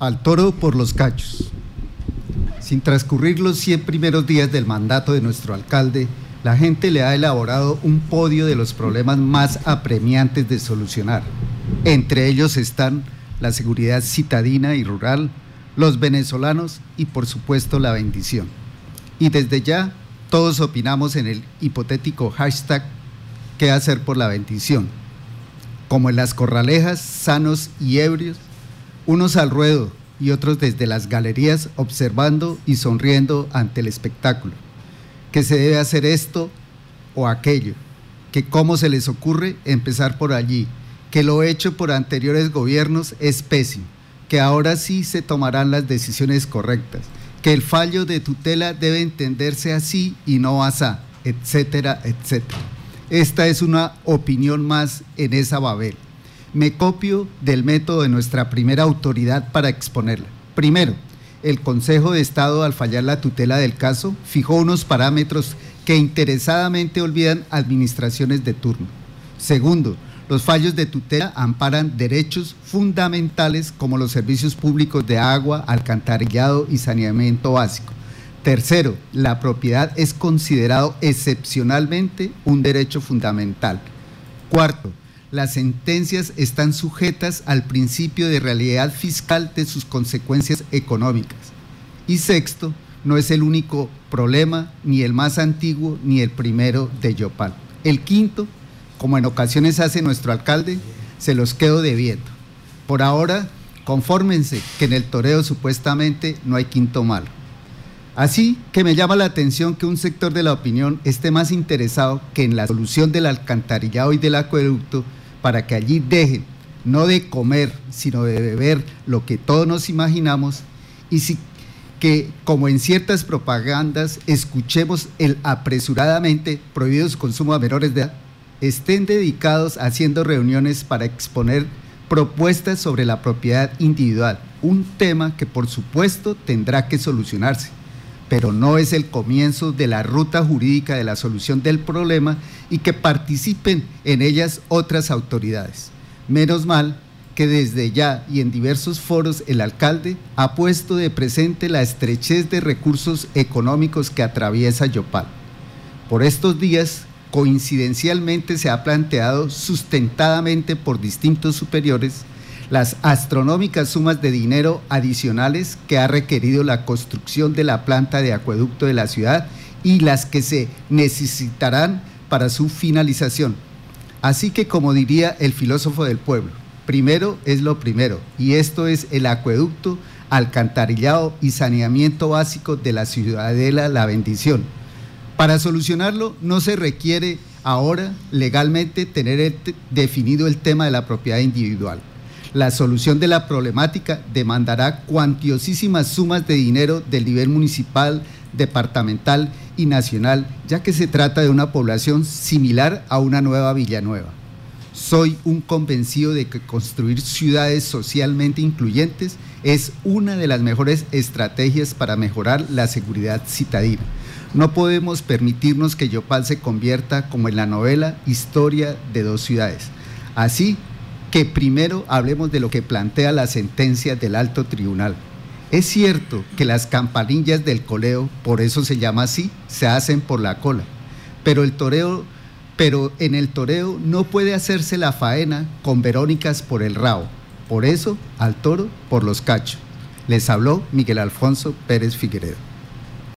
Al toro por los cachos. Sin transcurrir los 100 primeros días del mandato de nuestro alcalde, la gente le ha elaborado un podio de los problemas más apremiantes de solucionar. Entre ellos están la seguridad citadina y rural, los venezolanos y por supuesto la bendición. Y desde ya todos opinamos en el hipotético hashtag ¿qué hacer por la bendición? Como en las corralejas, sanos y ebrios, unos al ruedo y otros desde las galerías observando y sonriendo ante el espectáculo. Que se debe hacer esto o aquello, que cómo se les ocurre empezar por allí, que lo hecho por anteriores gobiernos es pésimo, que ahora sí se tomarán las decisiones correctas, que el fallo de tutela debe entenderse así y no asá, etcétera, etcétera. Esta es una opinión más en esa Babel. Me copio del método de nuestra primera autoridad para exponerla. Primero, el Consejo de Estado, al fallar la tutela del caso, fijó unos parámetros que interesadamente olvidan administraciones de turno. Segundo, los fallos de tutela amparan derechos fundamentales como los servicios públicos de agua, alcantarillado y saneamiento básico. Tercero, la propiedad es considerado excepcionalmente un derecho fundamental. Cuarto, las sentencias están sujetas al principio de realidad fiscal de sus consecuencias económicas. Y sexto, no es el único problema, ni el más antiguo, ni el primero de Yopal. El quinto, como en ocasiones hace nuestro alcalde, se los quedo debiendo. Por ahora, confórmense que en el toreo supuestamente no hay quinto malo. Así que me llama la atención que un sector de la opinión esté más interesado que en la solución del alcantarillado y del acueducto para que allí dejen no de comer, sino de beber lo que todos nos imaginamos y si, que como en ciertas propagandas escuchemos el apresuradamente prohibido su consumo a menores de edad, estén dedicados haciendo reuniones para exponer propuestas sobre la propiedad individual, un tema que por supuesto tendrá que solucionarse pero no es el comienzo de la ruta jurídica de la solución del problema y que participen en ellas otras autoridades. Menos mal que desde ya y en diversos foros el alcalde ha puesto de presente la estrechez de recursos económicos que atraviesa Yopal. Por estos días, coincidencialmente se ha planteado sustentadamente por distintos superiores las astronómicas sumas de dinero adicionales que ha requerido la construcción de la planta de acueducto de la ciudad y las que se necesitarán para su finalización. Así que, como diría el filósofo del pueblo, primero es lo primero, y esto es el acueducto, alcantarillado y saneamiento básico de la ciudadela La Bendición. Para solucionarlo no se requiere ahora legalmente tener definido el tema de la propiedad individual. La solución de la problemática demandará cuantiosísimas sumas de dinero del nivel municipal, departamental y nacional, ya que se trata de una población similar a una nueva Villanueva. Soy un convencido de que construir ciudades socialmente incluyentes es una de las mejores estrategias para mejorar la seguridad citadina. No podemos permitirnos que Yopal se convierta como en la novela Historia de dos ciudades. Así que primero hablemos de lo que plantea la sentencia del alto tribunal. Es cierto que las campanillas del coleo, por eso se llama así, se hacen por la cola, pero el toreo, pero en el toreo no puede hacerse la faena con verónicas por el rabo. Por eso, al toro por los cachos. Les habló Miguel Alfonso Pérez Figueredo.